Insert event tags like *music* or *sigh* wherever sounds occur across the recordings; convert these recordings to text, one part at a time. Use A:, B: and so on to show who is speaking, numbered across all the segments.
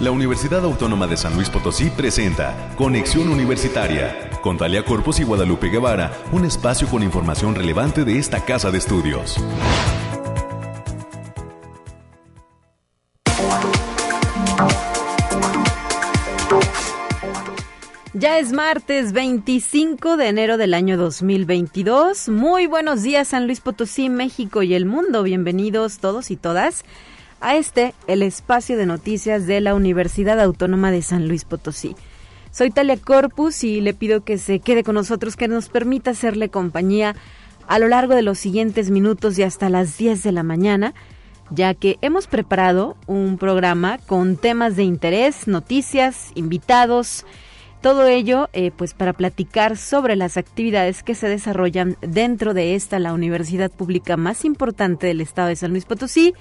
A: La Universidad Autónoma de San Luis Potosí presenta Conexión Universitaria con Talia Corpus y Guadalupe Guevara, un espacio con información relevante de esta casa de estudios.
B: Ya es martes 25 de enero del año 2022. Muy buenos días San Luis Potosí, México y el mundo. Bienvenidos todos y todas a este, el espacio de noticias de la Universidad Autónoma de San Luis Potosí. Soy Talia Corpus y le pido que se quede con nosotros, que nos permita hacerle compañía a lo largo de los siguientes minutos y hasta las 10 de la mañana, ya que hemos preparado un programa con temas de interés, noticias, invitados, todo ello, eh, pues para platicar sobre las actividades que se desarrollan dentro de esta, la universidad pública más importante del estado de San Luis Potosí,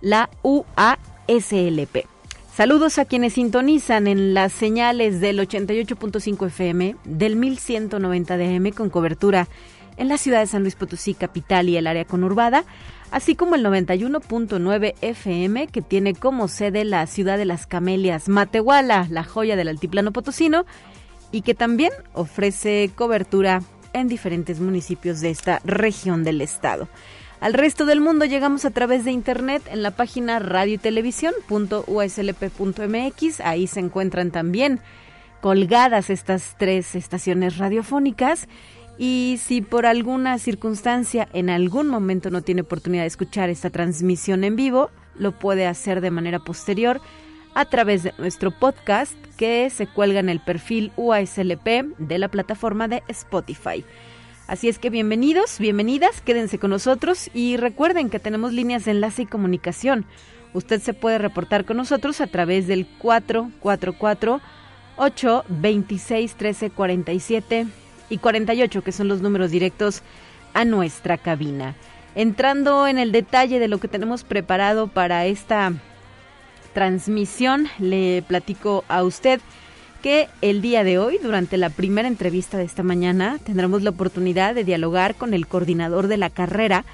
B: la UASLP. Saludos a quienes sintonizan en las señales del 88.5 FM, del 1190 DM con cobertura en la ciudad de San Luis Potosí, capital y el área conurbada, así como el 91.9 FM que tiene como sede la ciudad de las Camelias, Matehuala, la joya del altiplano potosino, y que también ofrece cobertura en diferentes municipios de esta región del estado. Al resto del mundo llegamos a través de internet en la página radio y televisión.uslp.mx. Ahí se encuentran también colgadas estas tres estaciones radiofónicas y si por alguna circunstancia en algún momento no tiene oportunidad de escuchar esta transmisión en vivo, lo puede hacer de manera posterior a través de nuestro podcast que se cuelga en el perfil UASLP de la plataforma de Spotify. Así es que bienvenidos, bienvenidas, quédense con nosotros y recuerden que tenemos líneas de enlace y comunicación. Usted se puede reportar con nosotros a través del 444 826 1347 y 48, que son los números directos a nuestra cabina. Entrando en el detalle de lo que tenemos preparado para esta transmisión, le platico a usted el día de hoy, durante la primera entrevista de esta mañana, tendremos la oportunidad de dialogar con el coordinador de la carrera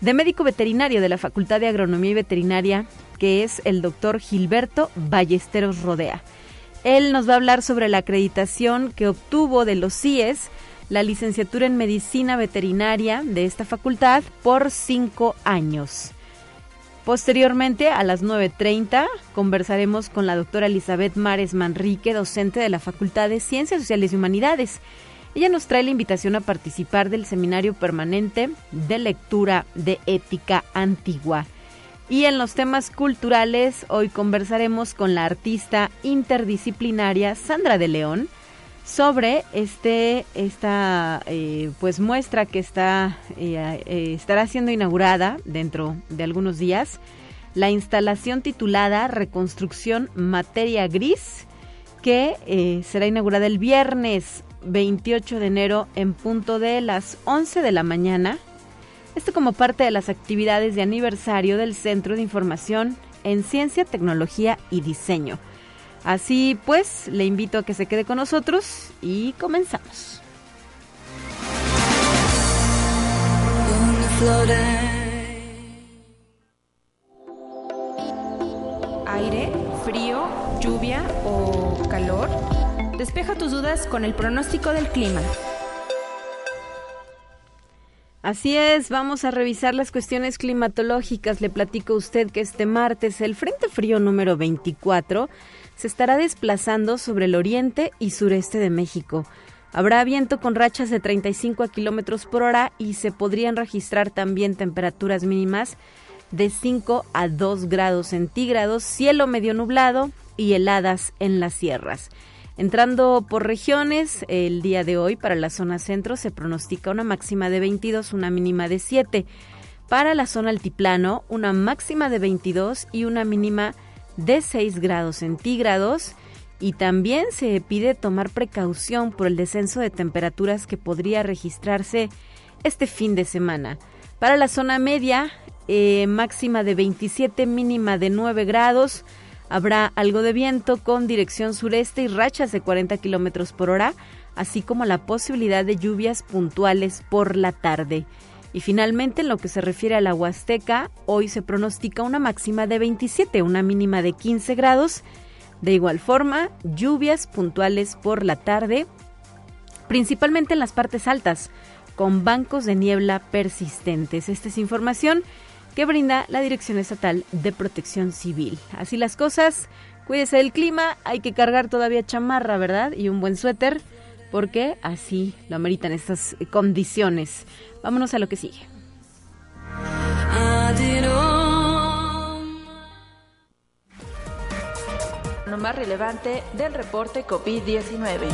B: de médico veterinario de la Facultad de Agronomía y Veterinaria, que es el doctor Gilberto Ballesteros Rodea. Él nos va a hablar sobre la acreditación que obtuvo de los CIES la licenciatura en medicina veterinaria de esta facultad por cinco años. Posteriormente, a las 9.30, conversaremos con la doctora Elizabeth Mares Manrique, docente de la Facultad de Ciencias Sociales y Humanidades. Ella nos trae la invitación a participar del Seminario Permanente de Lectura de Ética Antigua. Y en los temas culturales, hoy conversaremos con la artista interdisciplinaria Sandra de León sobre este esta eh, pues muestra que está eh, eh, estará siendo inaugurada dentro de algunos días la instalación titulada Reconstrucción Materia Gris que será inaugurada el viernes 28 de enero en punto de las 11 de la mañana esto como parte de las actividades de aniversario del Centro de Información en Ciencia, Tecnología y Diseño. Así pues, le invito a que se quede con nosotros y comenzamos.
C: Aire, frío, lluvia o calor. Despeja tus dudas con el pronóstico del clima.
B: Así es, vamos a revisar las cuestiones climatológicas. Le platico a usted que este martes el Frente Frío número 24 se estará desplazando sobre el oriente y sureste de México. Habrá viento con rachas de 35 a kilómetros por hora y se podrían registrar también temperaturas mínimas de 5 a 2 grados centígrados, cielo medio nublado y heladas en las sierras. Entrando por regiones, el día de hoy para la zona centro se pronostica una máxima de 22, una mínima de 7. Para la zona altiplano, una máxima de 22 y una mínima de 6 grados centígrados. Y también se pide tomar precaución por el descenso de temperaturas que podría registrarse este fin de semana. Para la zona media, eh, máxima de 27, mínima de 9 grados. Habrá algo de viento con dirección sureste y rachas de 40 kilómetros por hora, así como la posibilidad de lluvias puntuales por la tarde. Y finalmente, en lo que se refiere a la Huasteca, hoy se pronostica una máxima de 27, una mínima de 15 grados De igual forma, lluvias puntuales por la tarde, principalmente en las partes altas, con bancos de niebla persistentes. Esta es información que brinda la Dirección Estatal de Protección Civil. Así las cosas, cuídese del clima, hay que cargar todavía chamarra, ¿verdad? Y un buen suéter, porque así lo ameritan estas condiciones. Vámonos a lo que sigue.
D: Lo más relevante del reporte COVID-19.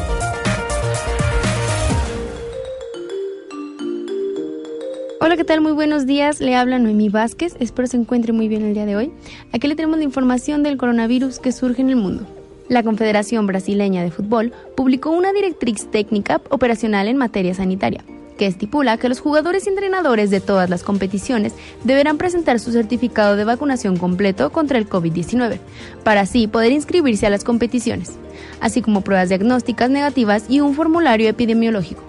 E: Hola, ¿qué tal? Muy buenos días. Le habla Noemí Vázquez. Espero se encuentre muy bien el día de hoy. Aquí le tenemos la información del coronavirus que surge en el mundo. La Confederación Brasileña de Fútbol publicó una directriz técnica operacional en materia sanitaria, que estipula que los jugadores y entrenadores de todas las competiciones deberán presentar su certificado de vacunación completo contra el COVID-19, para así poder inscribirse a las competiciones, así como pruebas diagnósticas negativas y un formulario epidemiológico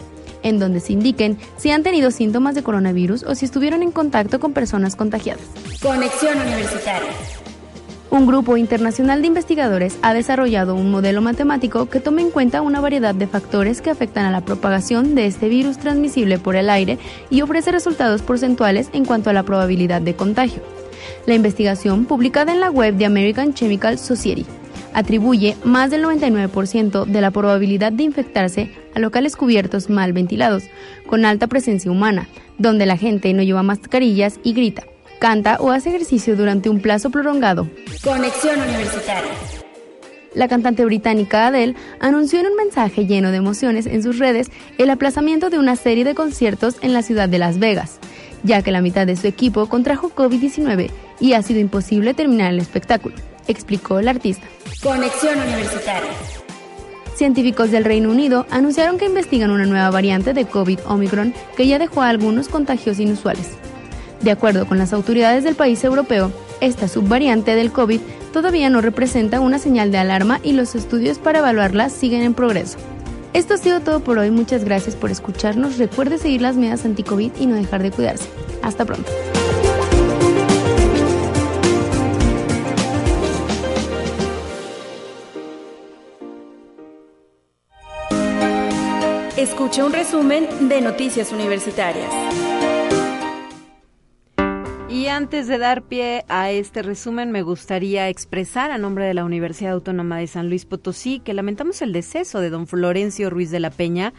E: en donde se indiquen si han tenido síntomas de coronavirus o si estuvieron en contacto con personas contagiadas.
F: Conexión Universitaria.
E: Un grupo internacional de investigadores ha desarrollado un modelo matemático que toma en cuenta una variedad de factores que afectan a la propagación de este virus transmisible por el aire y ofrece resultados porcentuales en cuanto a la probabilidad de contagio. La investigación, publicada en la web de American Chemical Society, atribuye más del 99% de la probabilidad de infectarse a locales cubiertos mal ventilados, con alta presencia humana, donde la gente no lleva mascarillas y grita, canta o hace ejercicio durante un plazo prolongado.
F: Conexión Universitaria.
E: La cantante británica Adele anunció en un mensaje lleno de emociones en sus redes el aplazamiento de una serie de conciertos en la ciudad de Las Vegas, ya que la mitad de su equipo contrajo COVID-19 y ha sido imposible terminar el espectáculo, explicó el artista.
F: Conexión Universitaria.
E: Científicos del Reino Unido anunciaron que investigan una nueva variante de COVID Omicron que ya dejó a algunos contagios inusuales. De acuerdo con las autoridades del país europeo, esta subvariante del COVID todavía no representa una señal de alarma y los estudios para evaluarla siguen en progreso. Esto ha sido todo por hoy, muchas gracias por escucharnos, recuerde seguir las medidas anti-COVID y no dejar de cuidarse. Hasta pronto.
F: Escuche un resumen de Noticias Universitarias.
B: Antes de dar pie a este resumen, me gustaría expresar a nombre de la Universidad Autónoma de San Luis Potosí que lamentamos el deceso de don Florencio Ruiz de la Peña,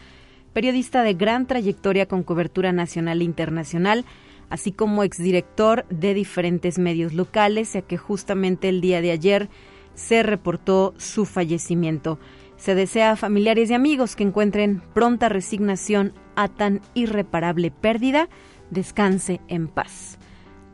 B: periodista de gran trayectoria con cobertura nacional e internacional, así como exdirector de diferentes medios locales, ya que justamente el día de ayer se reportó su fallecimiento. Se desea a familiares y amigos que encuentren pronta resignación a tan irreparable pérdida. Descanse en paz.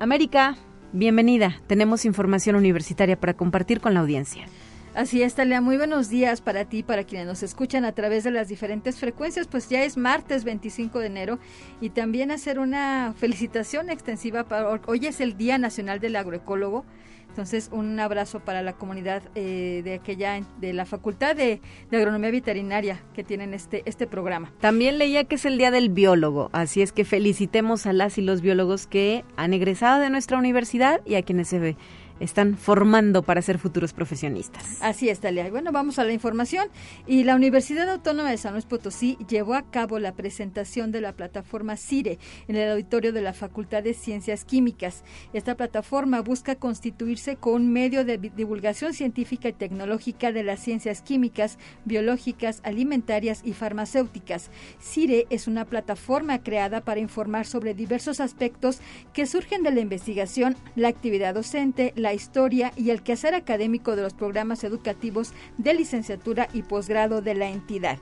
B: América, bienvenida. Tenemos información universitaria para compartir con la audiencia.
G: Así es, Talia. Muy buenos días para ti, para quienes nos escuchan a través de las diferentes frecuencias. Pues ya es martes 25 de enero y también hacer una felicitación extensiva. Para, hoy es el Día Nacional del Agroecólogo. Entonces, un abrazo para la comunidad eh, de aquella, de la Facultad de, de, Agronomía Veterinaria que tienen este, este programa.
B: También leía que es el Día del Biólogo, así es que felicitemos a las y los biólogos que han egresado de nuestra universidad y a quienes se ve están formando para ser futuros profesionistas.
G: Así es, Talia. Bueno, vamos a la información. Y la Universidad Autónoma de San Luis Potosí llevó a cabo la presentación de la plataforma CIRE en el auditorio de la Facultad de Ciencias Químicas. Esta plataforma busca constituirse con medio de divulgación científica y tecnológica de las ciencias químicas, biológicas, alimentarias y farmacéuticas. CIRE es una plataforma creada para informar sobre diversos aspectos que surgen de la investigación, la actividad docente, la historia y el quehacer académico de los programas educativos de licenciatura y posgrado de la entidad.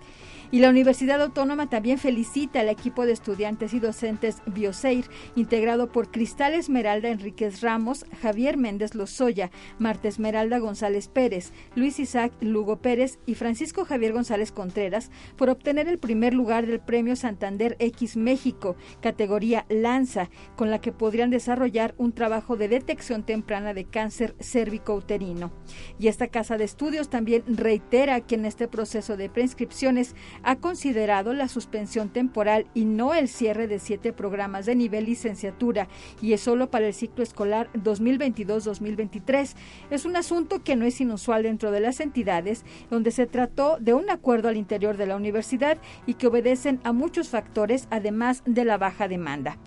G: Y la Universidad Autónoma también felicita al equipo de estudiantes y docentes Bioseir, integrado por Cristal Esmeralda Enríquez Ramos, Javier Méndez Lozoya, Marta Esmeralda González Pérez, Luis Isaac Lugo Pérez y Francisco Javier González Contreras, por obtener el primer lugar del Premio Santander X México, categoría Lanza, con la que podrían desarrollar un trabajo de detección temprana de cáncer cérvico-uterino. Y esta casa de estudios también reitera que en este proceso de preinscripciones ha considerado la suspensión temporal y no el cierre de siete programas de nivel licenciatura y es solo para el ciclo escolar 2022-2023. Es un asunto que no es inusual dentro de las entidades, donde se trató de un acuerdo al interior de la universidad y que obedecen a muchos factores, además de la baja demanda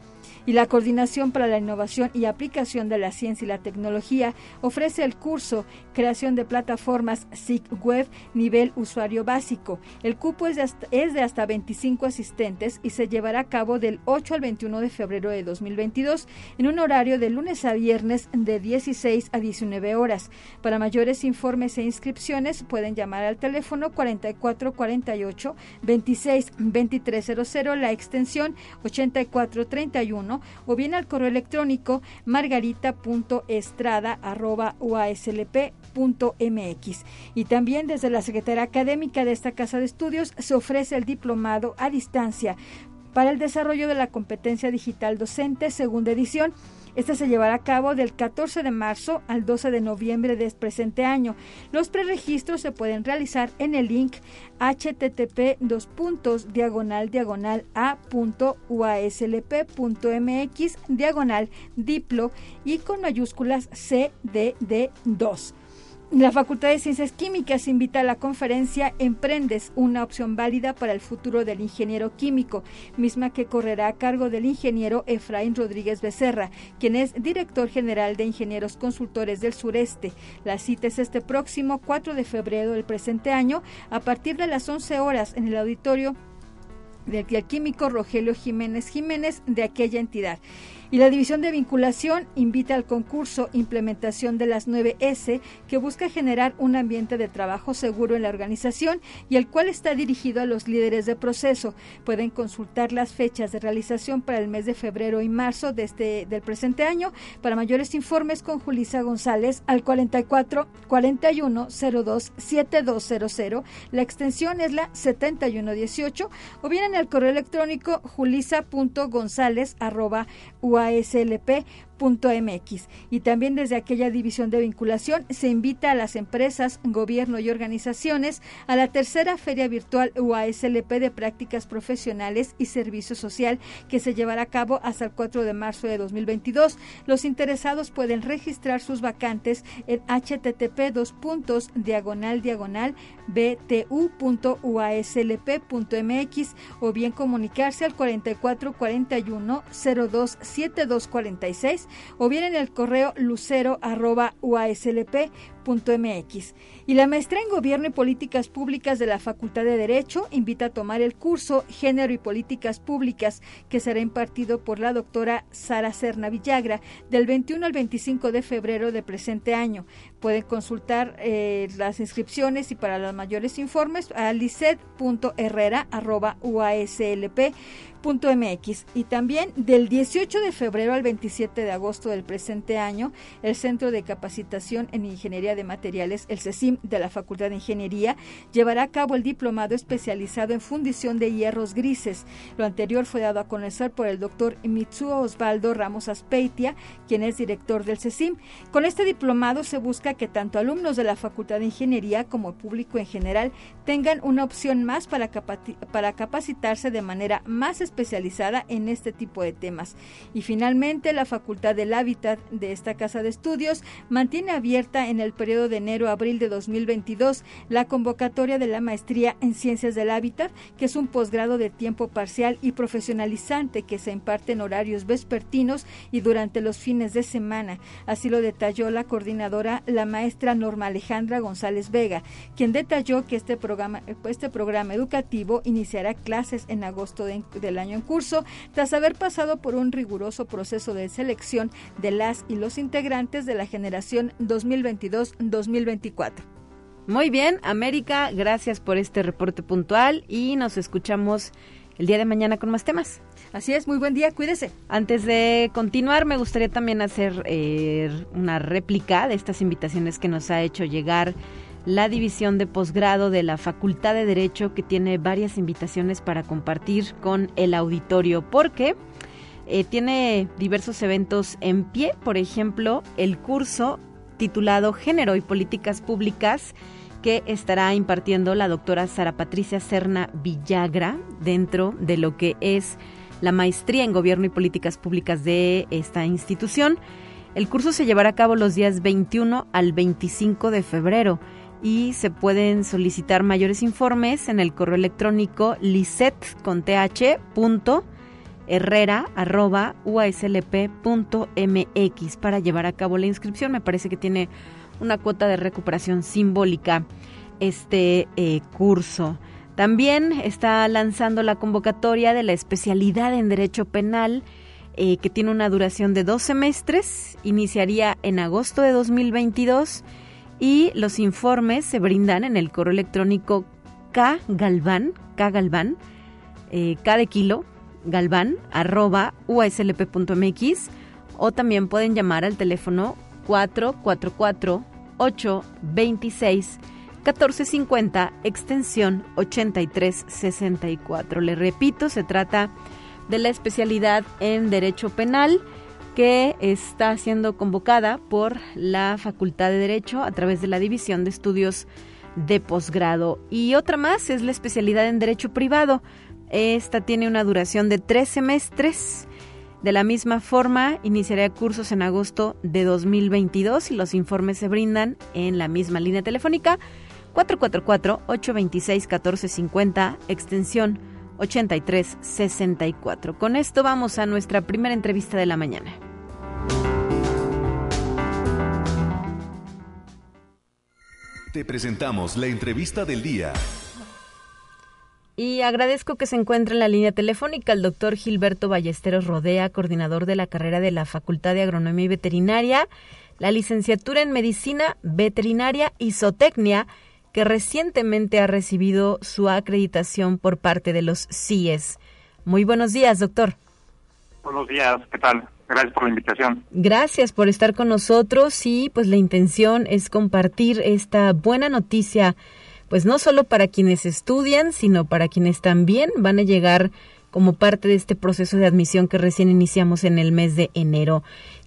G: y la Coordinación para la Innovación y Aplicación de la Ciencia y la Tecnología ofrece el curso Creación de Plataformas SIG Web nivel usuario básico. El cupo es de, hasta, es de hasta 25 asistentes y se llevará a cabo del 8 al 21 de febrero de 2022 en un horario de lunes a viernes de 16 a 19 horas. Para mayores informes e inscripciones pueden llamar al teléfono 4448 26 2300 la extensión 8431 o bien al correo electrónico margarita.estrada.uaslp.mx. Y también desde la Secretaría Académica de esta Casa de Estudios se ofrece el diplomado a distancia para el desarrollo de la competencia digital docente, segunda edición este se llevará a cabo del 14 de marzo al 12 de noviembre de este presente año. Los preregistros se pueden realizar en el link http dos puntos diagonal diagonal a.uaslp.mx diagonal diplo y con mayúsculas CDD2. La Facultad de Ciencias Químicas invita a la conferencia Emprendes, una opción válida para el futuro del ingeniero químico, misma que correrá a cargo del ingeniero Efraín Rodríguez Becerra, quien es director general de Ingenieros Consultores del Sureste. La cita es este próximo 4 de febrero del presente año a partir de las 11 horas en el auditorio del químico Rogelio Jiménez Jiménez de aquella entidad. Y la División de Vinculación invita al concurso Implementación de las 9S, que busca generar un ambiente de trabajo seguro en la organización y el cual está dirigido a los líderes de proceso. Pueden consultar las fechas de realización para el mes de febrero y marzo de este, del presente año. Para mayores informes con Julisa González al 44 41 02 7200. La extensión es la 7118 o bien en el correo electrónico julisa.gonzález SLP ASLP.mx. Y también desde aquella división de vinculación se invita a las empresas, gobierno y organizaciones a la tercera Feria Virtual UASLP de Prácticas Profesionales y Servicio Social que se llevará a cabo hasta el 4 de marzo de 2022. Los interesados pueden registrar sus vacantes en http dos puntos diagonal diagonal btu.uaslp.mx o bien comunicarse al 4441 02 7246 o bien en el correo lucero arroba uaslp.mx. Y la maestra en Gobierno y Políticas Públicas de la Facultad de Derecho invita a tomar el curso Género y Políticas Públicas que será impartido por la doctora Sara Serna Villagra del 21 al 25 de febrero del presente año. Pueden consultar eh, las inscripciones y para los mayores informes a licet.herrera.uaslp mx y también del 18 de febrero al 27 de agosto del presente año, el Centro de Capacitación en Ingeniería de Materiales, el CECIM de la Facultad de Ingeniería, llevará a cabo el diplomado especializado en fundición de hierros grises. Lo anterior fue dado a conocer por el doctor Mitsuo Osvaldo Ramos Aspeitia, quien es director del CECIM. Con este diplomado se busca que tanto alumnos de la Facultad de Ingeniería como el público en general tengan una opción más para, para capacitarse de manera más especializada en este tipo de temas. Y finalmente, la Facultad del Hábitat de esta casa de estudios mantiene abierta en el periodo de enero a abril de 2022 la convocatoria de la maestría en Ciencias del Hábitat, que es un posgrado de tiempo parcial y profesionalizante que se imparte en horarios vespertinos y durante los fines de semana. Así lo detalló la coordinadora, la maestra Norma Alejandra González Vega, quien detalló que este programa, este programa educativo iniciará clases en agosto de, del año en curso, tras haber pasado por un riguroso proceso de selección de las y los integrantes de la generación 2022-2024.
B: Muy bien, América, gracias por este reporte puntual y nos escuchamos el día de mañana con más temas.
G: Así es, muy buen día, cuídese.
B: Antes de continuar, me gustaría también hacer eh, una réplica de estas invitaciones que nos ha hecho llegar la división de posgrado de la Facultad de Derecho que tiene varias invitaciones para compartir con el auditorio porque eh, tiene diversos eventos en pie, por ejemplo, el curso titulado Género y Políticas Públicas que estará impartiendo la doctora Sara Patricia Serna Villagra dentro de lo que es la maestría en Gobierno y Políticas Públicas de esta institución. El curso se llevará a cabo los días 21 al 25 de febrero y se pueden solicitar mayores informes en el correo electrónico liset.herrera.uaslp.mx para llevar a cabo la inscripción. Me parece que tiene una cuota de recuperación simbólica este eh, curso. También está lanzando la convocatoria de la especialidad en Derecho Penal, eh, que tiene una duración de dos semestres, iniciaría en agosto de 2022 y los informes se brindan en el correo electrónico K Galván, K Galván, eh, K de kilo, galván, arroba uslp.mx o también pueden llamar al teléfono 444 826 1450 extensión 8364. Le repito, se trata de la especialidad en Derecho Penal que está siendo convocada por la Facultad de Derecho a través de la División de Estudios de Posgrado. Y otra más es la especialidad en Derecho Privado. Esta tiene una duración de tres semestres. De la misma forma, iniciará cursos en agosto de 2022 y los informes se brindan en la misma línea telefónica 444-826-1450, extensión 8364. Con esto vamos a nuestra primera entrevista de la mañana.
A: Te presentamos la entrevista del día.
B: Y agradezco que se encuentre en la línea telefónica el doctor Gilberto Ballesteros Rodea, coordinador de la carrera de la Facultad de Agronomía y Veterinaria, la licenciatura en Medicina Veterinaria y Zootecnia que recientemente ha recibido su acreditación por parte de los CIES. Muy buenos días, doctor.
H: Buenos días, ¿qué tal? Gracias por la invitación.
B: Gracias por estar con nosotros y pues la intención es compartir esta buena noticia, pues no solo para quienes estudian, sino para quienes también van a llegar como parte de este proceso de admisión que recién iniciamos en el mes de enero.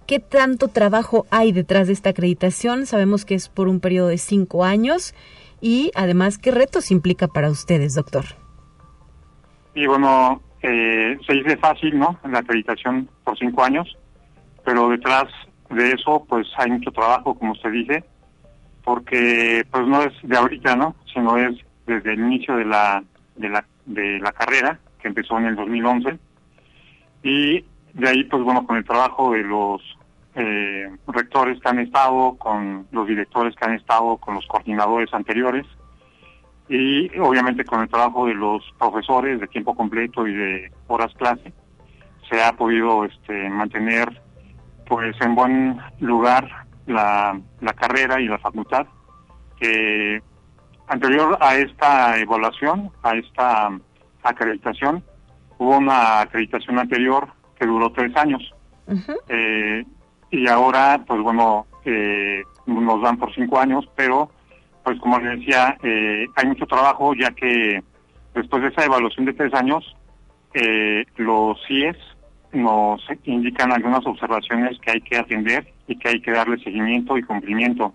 B: ¿Qué tanto trabajo hay detrás de esta acreditación? Sabemos que es por un periodo de cinco años y además qué retos implica para ustedes, doctor.
H: Y bueno, eh, se dice fácil, ¿no? La acreditación por cinco años, pero detrás de eso, pues hay mucho trabajo, como usted dice, porque pues no es de ahorita, ¿no? Sino es desde el inicio de la de la de la carrera que empezó en el 2011 y de ahí, pues bueno, con el trabajo de los eh, rectores que han estado, con los directores que han estado, con los coordinadores anteriores y obviamente con el trabajo de los profesores de tiempo completo y de horas clase se ha podido este, mantener pues en buen lugar la, la carrera y la facultad que anterior a esta evaluación, a esta acreditación, hubo una acreditación anterior que duró tres años. eh, y ahora, pues bueno, eh, nos dan por cinco años, pero pues como les decía, eh, hay mucho trabajo ya que después de esa evaluación de tres años, eh, los CIES nos indican algunas observaciones que hay que atender y que hay que darle seguimiento y cumplimiento.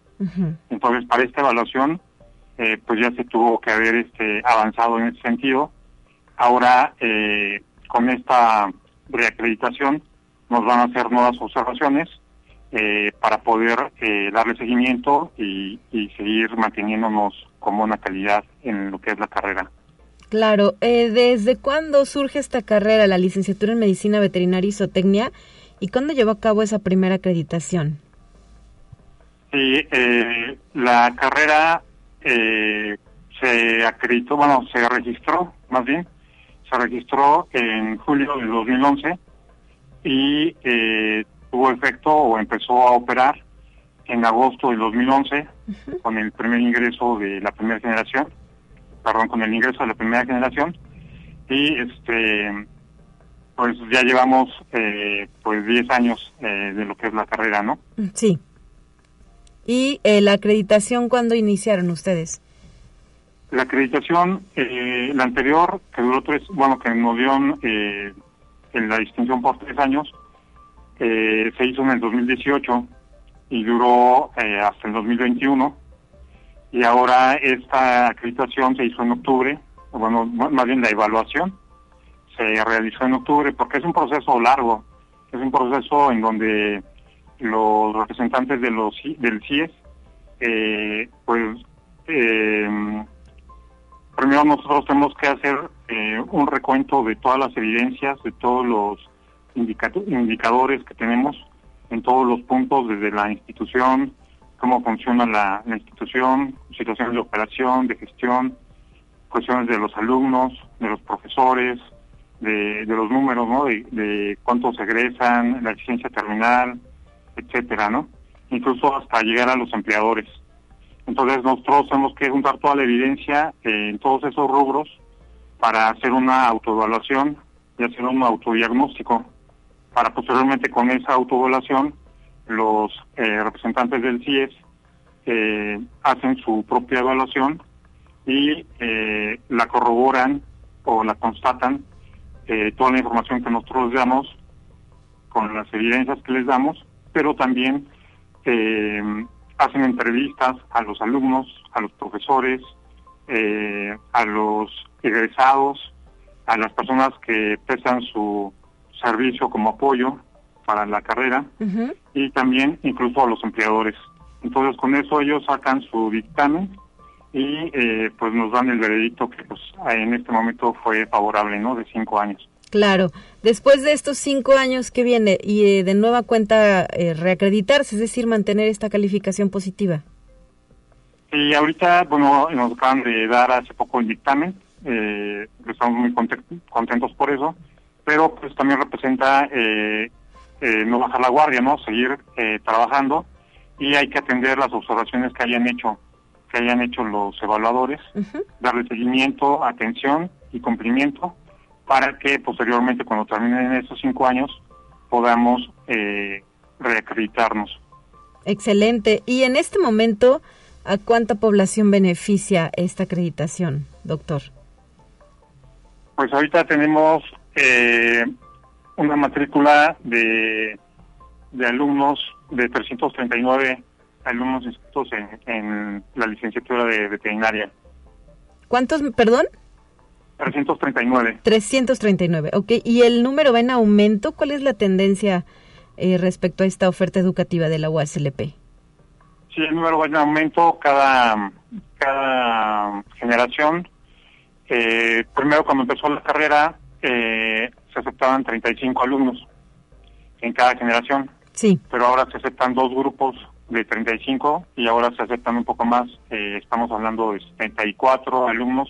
H: Entonces, para esta evaluación, eh, pues ya se tuvo que haber este avanzado en ese sentido. Ahora, eh, con esta reacreditación, nos van a hacer nuevas observaciones eh, para poder eh, darle seguimiento y, seguir manteniéndonos como una calidad en lo que es la carrera.
B: Claro, eh, ¿desde cuándo surge esta carrera, la licenciatura en Medicina Veterinaria y Zootecnia, y cuándo llevó a cabo esa primera acreditación?
H: Sí, la carrera se acreditó, bueno, se registró, más bien, se registró en julio del 2011 y eh, tuvo efecto o empezó a operar en agosto del 2011 con el primer ingreso de la primera generación, perdón, con el ingreso de la primera generación y este pues ya llevamos eh, pues 10 años eh, de lo que es la carrera, ¿no?
B: Sí. ¿Y eh, la acreditación cuándo iniciaron ustedes?
H: La acreditación, eh, la anterior, que duró tres, bueno, que nos dio en la distinción por tres años, se hizo en el 2018 y duró eh, hasta el 2021 y ahora esta acreditación se hizo en octubre, bueno, más bien la evaluación se realizó en octubre porque es un proceso largo, es un proceso en donde los representantes de los del CIES, eh, pues eh, primero nosotros tenemos que hacer eh, un recuento de todas las evidencias, de todos los indicadores que tenemos en todos los puntos, desde la institución, cómo funciona la, institución, situaciones de operación, de gestión, cuestiones de los alumnos, de los profesores, de, los números, ¿no? De, de, cuántos egresan, la eficiencia terminal, etcétera, ¿no? Incluso hasta llegar a los empleadores. Entonces nosotros tenemos que juntar toda la evidencia en todos esos rubros para hacer una autoevaluación y hacer un autodiagnóstico para posteriormente con esa autoevaluación los eh, representantes del CIES eh, hacen su propia evaluación y eh, la corroboran o la constatan toda la información que nosotros damos con las evidencias que les damos, pero también hacen entrevistas a los alumnos, a los profesores, a los egresados, a las personas que prestan su servicio como apoyo para la carrera y también incluso a los empleadores. Entonces con eso ellos sacan su dictamen y eh, pues nos dan el veredicto que pues en este momento fue favorable, ¿no? De cinco años.
B: Claro. Después de estos cinco años que viene y eh, de nueva cuenta eh, reacreditarse, es decir, mantener esta calificación positiva.
H: Y ahorita, bueno, nos acaban de dar hace poco el dictamen, estamos muy contentos por eso, pero pues también representa eh, eh, no bajar la guardia, ¿no? Seguir eh, trabajando y hay que atender las observaciones que hayan hecho que hayan hecho los evaluadores, darle seguimiento, atención y cumplimiento para que posteriormente cuando terminen esos cinco años podamos reacreditarnos.
B: Excelente. Y en este momento, ¿a cuánta población beneficia esta acreditación, doctor?
H: Pues ahorita tenemos eh, una matrícula de, de alumnos, de 339 alumnos inscritos en, la licenciatura de veterinaria.
B: ¿Cuántos, perdón?
H: 339.
B: 339, ok. ¿Y el número va en aumento? ¿Cuál es la tendencia eh, respecto a esta oferta educativa de la UASLP?
H: Sí, el número va en aumento cada, cada generación. Eh, primero, cuando empezó la carrera, eh, se aceptaban 35 alumnos en cada generación.
B: Sí.
H: Pero ahora se aceptan dos grupos de 35 y ahora se aceptan un poco más. Eh, estamos hablando de 74 alumnos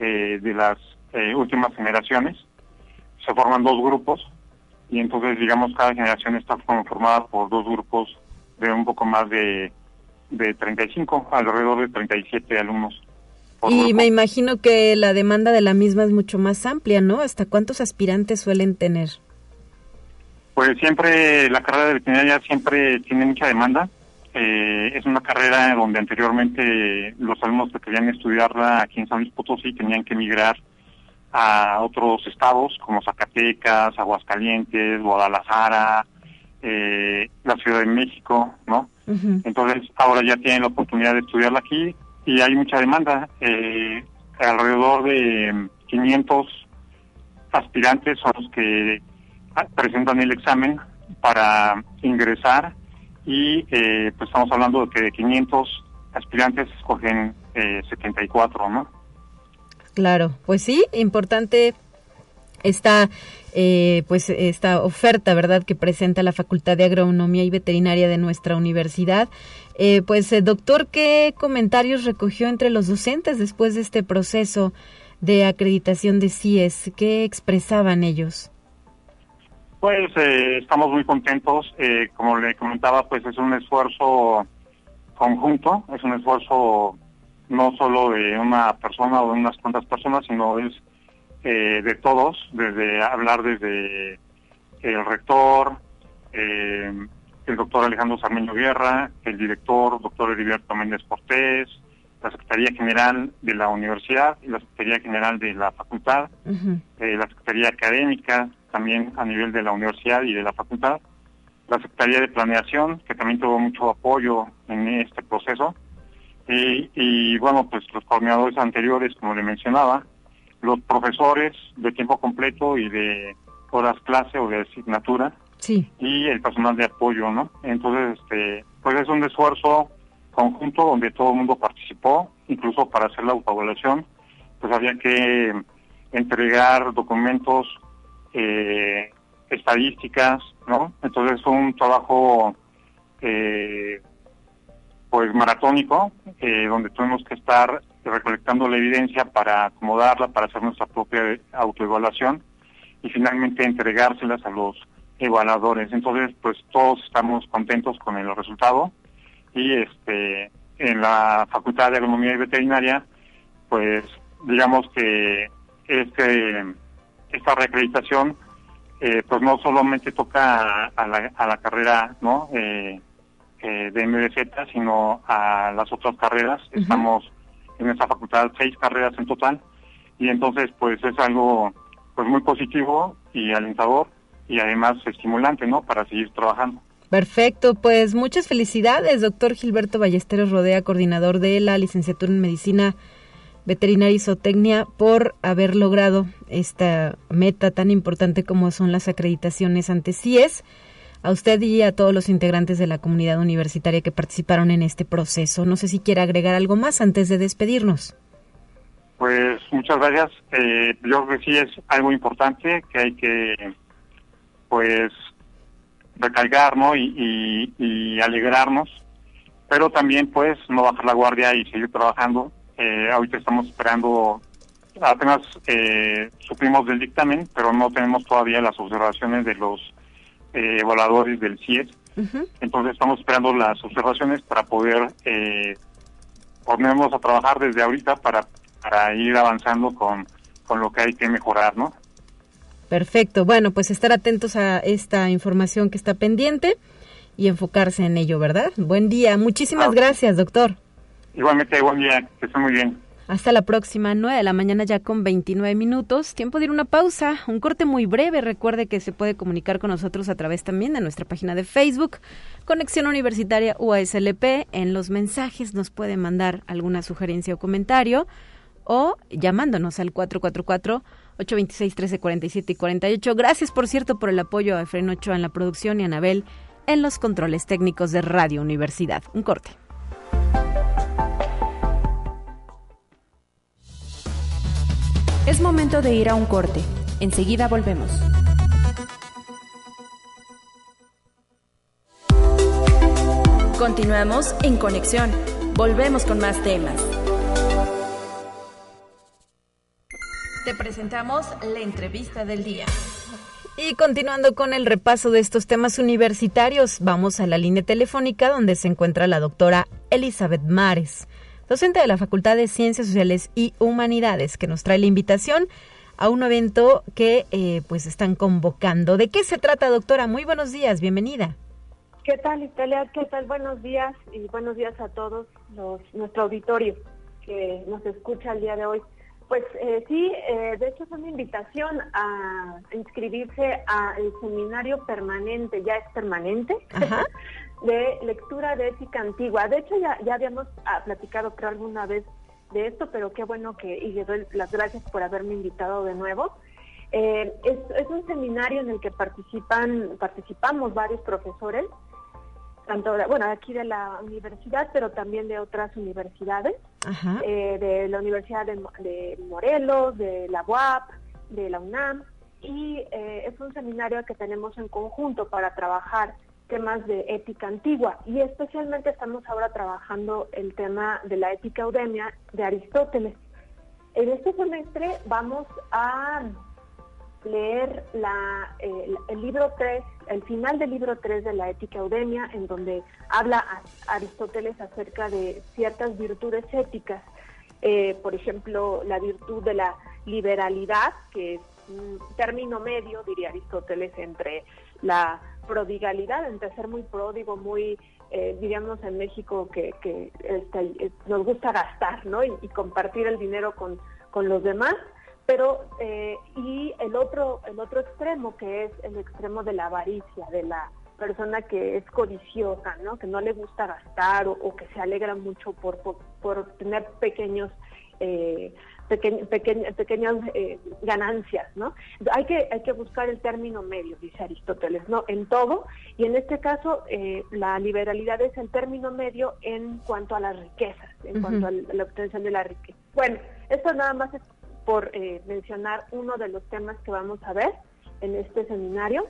H: eh, de las eh, últimas generaciones. Se forman dos grupos y entonces, digamos, cada generación está conformada por dos grupos de un poco más de, de 35, alrededor de 37 alumnos.
B: Y me imagino que la demanda de la misma es mucho más amplia, ¿no? ¿Hasta cuántos aspirantes suelen tener?
H: Pues siempre, la carrera de veterinaria siempre tiene mucha demanda. Eh, es una carrera donde anteriormente los alumnos que querían estudiarla aquí en San Luis Potosí tenían que emigrar a otros estados como Zacatecas, Aguascalientes, Guadalajara, eh, la Ciudad de México, ¿no? Entonces ahora ya tienen la oportunidad de estudiarla aquí y hay mucha demanda. Eh, alrededor de 500 aspirantes son los que presentan el examen para ingresar y eh, pues estamos hablando de que de 500 aspirantes escogen eh, 74, ¿no?
B: Claro, pues sí, importante esta eh, pues esta oferta, ¿verdad?, que presenta la Facultad de Agronomía y Veterinaria de nuestra universidad. Eh, pues, eh, doctor, ¿qué comentarios recogió entre los docentes después de este proceso de acreditación de CIES? ¿Qué expresaban ellos?
H: Pues estamos muy contentos. como le comentaba, pues es un esfuerzo conjunto, es un esfuerzo no solo de una persona o de unas cuantas personas, sino es eh, de todos, desde hablar desde el rector, eh, el doctor Alejandro Sarmeño Guerra, el director, doctor Heriberto Méndez Cortés, la Secretaría General de la Universidad y la Secretaría General de la Facultad, eh, la Secretaría Académica también a nivel de la Universidad y de la Facultad, la Secretaría de Planeación, que también tuvo mucho apoyo en este proceso, y bueno, pues los coordinadores anteriores, como le mencionaba, los profesores de tiempo completo y de horas clase o de asignatura,
B: sí.
H: y el personal de apoyo, ¿no? Entonces, este, pues es un esfuerzo conjunto donde todo el mundo participó, incluso para hacer la autoevaluación, pues había que entregar documentos, eh, estadísticas, ¿no? Entonces un trabajo eh, pues maratónico, eh, donde tuvimos que estar recolectando la evidencia para acomodarla, para hacer nuestra propia autoevaluación y finalmente entregárselas a los evaluadores. Entonces, pues todos estamos contentos con el resultado y este en la Facultad de Agronomía y Veterinaria, pues digamos que este esta reacreditación eh, pues no solamente toca a, la, a la carrera no eh, eh, de MBZ, sino a las otras carreras. Estamos en esta facultad seis carreras en total y entonces pues es algo pues muy positivo y alentador y además estimulante, ¿no? Para seguir trabajando.
B: Perfecto, pues muchas felicidades, doctor Gilberto Ballesteros Rodea, coordinador de la licenciatura en Medicina Veterinaria y Zootecnia, por haber logrado esta meta tan importante como son las acreditaciones ante CIES. A usted y a todos los integrantes de la comunidad universitaria que participaron en este proceso. No sé si quiere agregar algo más antes de despedirnos.
H: Pues muchas gracias. Eh, yo creo que sí es algo importante que hay que pues recalcar ¿no? y, y, alegrarnos, pero también pues no bajar la guardia y seguir trabajando. Eh, ahorita estamos esperando, apenas eh, supimos del dictamen, pero no tenemos todavía las observaciones de los eh, evaluadores del CIES. Entonces estamos esperando las observaciones para poder eh, ponernos a trabajar desde ahorita para, para ir avanzando con, con lo que hay que mejorar, ¿no?
B: Perfecto. Bueno, pues estar atentos a esta información que está pendiente y enfocarse en ello, ¿verdad? Buen día. Muchísimas ah. gracias, doctor.
H: Igualmente, buen día. Que muy bien.
B: Hasta la próxima, 9 de la mañana ya con 29 minutos. Tiempo de ir una pausa, un corte muy breve. Recuerde que se puede comunicar con nosotros a través también de nuestra página de Facebook, Conexión Universitaria UASLP. En los mensajes nos puede mandar alguna sugerencia o comentario o llamándonos al 444 826 1347 y 48. Gracias, por cierto, por el apoyo a Efren Ochoa en la producción y a Anabel en los controles técnicos de Radio Universidad. Un corte.
C: Es momento de ir a un corte. Enseguida volvemos.
F: Continuamos en conexión. Volvemos con más temas. Te presentamos la entrevista del día.
B: Y continuando con el repaso de estos temas universitarios, vamos a la línea telefónica donde se encuentra la doctora Elizabeth Mares, docente de la Facultad de Ciencias Sociales y Humanidades, que nos trae la invitación a un evento que eh, pues están convocando. ¿De qué se trata, doctora? Muy buenos días, bienvenida.
I: ¿Qué tal, Italia? ¿Qué tal? Buenos días y buenos días a todos los, nuestro auditorio que nos escucha el día de hoy. Pues eh, sí, eh, de hecho es una invitación a inscribirse al seminario permanente, ya es permanente, *laughs* de lectura de ética antigua. De hecho ya, ya habíamos ah, platicado creo alguna vez de esto, pero qué bueno que, y le doy las gracias por haberme invitado de nuevo. Eh, es, es un seminario en el que participan, participamos varios profesores tanto bueno aquí de la universidad pero también de otras universidades eh, de la universidad de, Morelos de la UAP de la UNAM y eh, es un seminario que tenemos en conjunto para trabajar temas de ética antigua. Y especialmente estamos ahora trabajando el tema de la ética eudemia de Aristóteles. En este semestre vamos a leer la, el libro 3, el final del libro 3 de la Ética Eudemia, en donde habla Aristóteles acerca de ciertas virtudes éticas, eh, por ejemplo, la virtud de la liberalidad, que es un término medio, diría Aristóteles, entre la prodigalidad, entre ser muy pródigo, muy, eh, diríamos en México, que, este, nos gusta gastar, ¿no? Y, compartir el dinero con, con los demás, pero eh, y el otro el otro extremo que es el extremo de la avaricia de la persona que es codiciosa, ¿no? Que no le gusta gastar o, que se alegra mucho por, por, tener pequeños eh, pequeñas eh, ganancias, ¿no? Hay que, hay que buscar el término medio, dice Aristóteles, ¿no? En todo, y en este caso eh, la liberalidad es el término medio en cuanto a las riquezas, en cuanto a la obtención de la riqueza. Bueno, esto nada más es por eh, mencionar uno de los temas que vamos a ver en este seminario.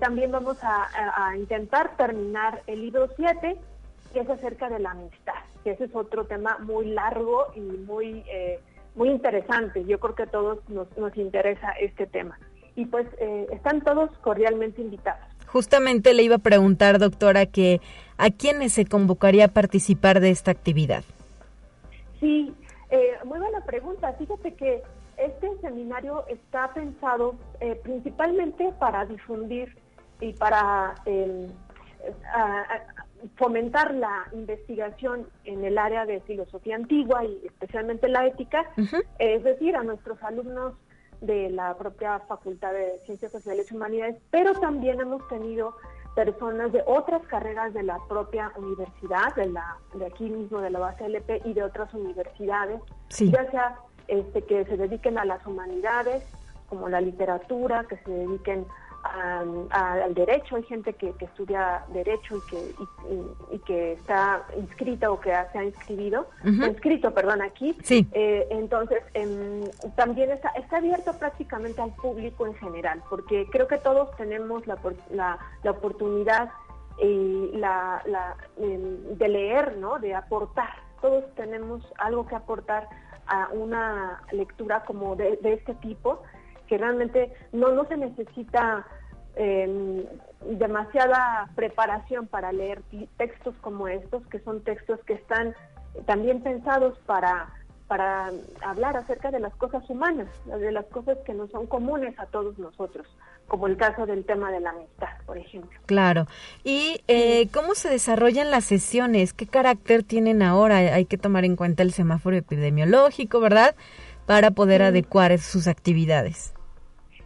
I: también vamos a, a, intentar terminar el libro 7, que es acerca de la amistad, que ese es otro tema muy largo y muy muy interesante. Yo creo que a todos nos, nos interesa este tema. Y pues eh, están todos cordialmente invitados.
B: Justamente le iba a preguntar, doctora, que a quiénes se convocaría a participar de esta actividad.
I: Sí, eh, muy buena pregunta. Fíjate que este seminario está pensado eh, principalmente para difundir y para fomentar la investigación en el área de filosofía antigua y especialmente la ética, es decir, a nuestros alumnos de la propia Facultad de Ciencias Sociales y Humanidades, pero también hemos tenido personas de otras carreras de la propia universidad, de, la, de aquí mismo de la base LP y de otras universidades, ya sea este, que se dediquen a las humanidades, como la literatura, que se dediquen al derecho, hay gente que, estudia derecho y que, y, que está inscrita o que se ha inscribido, inscrito, perdón, aquí. Eh, entonces, em, también está, está abierto prácticamente al público en general, porque creo que todos tenemos la, la, la oportunidad y la, la em, de leer, ¿no? de aportar. Todos tenemos algo que aportar a una lectura como de, de este tipo que realmente no, no se necesita eh, demasiada preparación para leer textos como estos, que son textos que están también pensados para, para hablar acerca de las cosas humanas, de las cosas que no son comunes a todos nosotros, como el caso del tema de la amistad, por ejemplo.
B: Claro. ¿Y eh, cómo se desarrollan las sesiones? ¿Qué carácter tienen ahora? Hay que tomar en cuenta el semáforo epidemiológico, ¿verdad? Para poder adecuar sus actividades.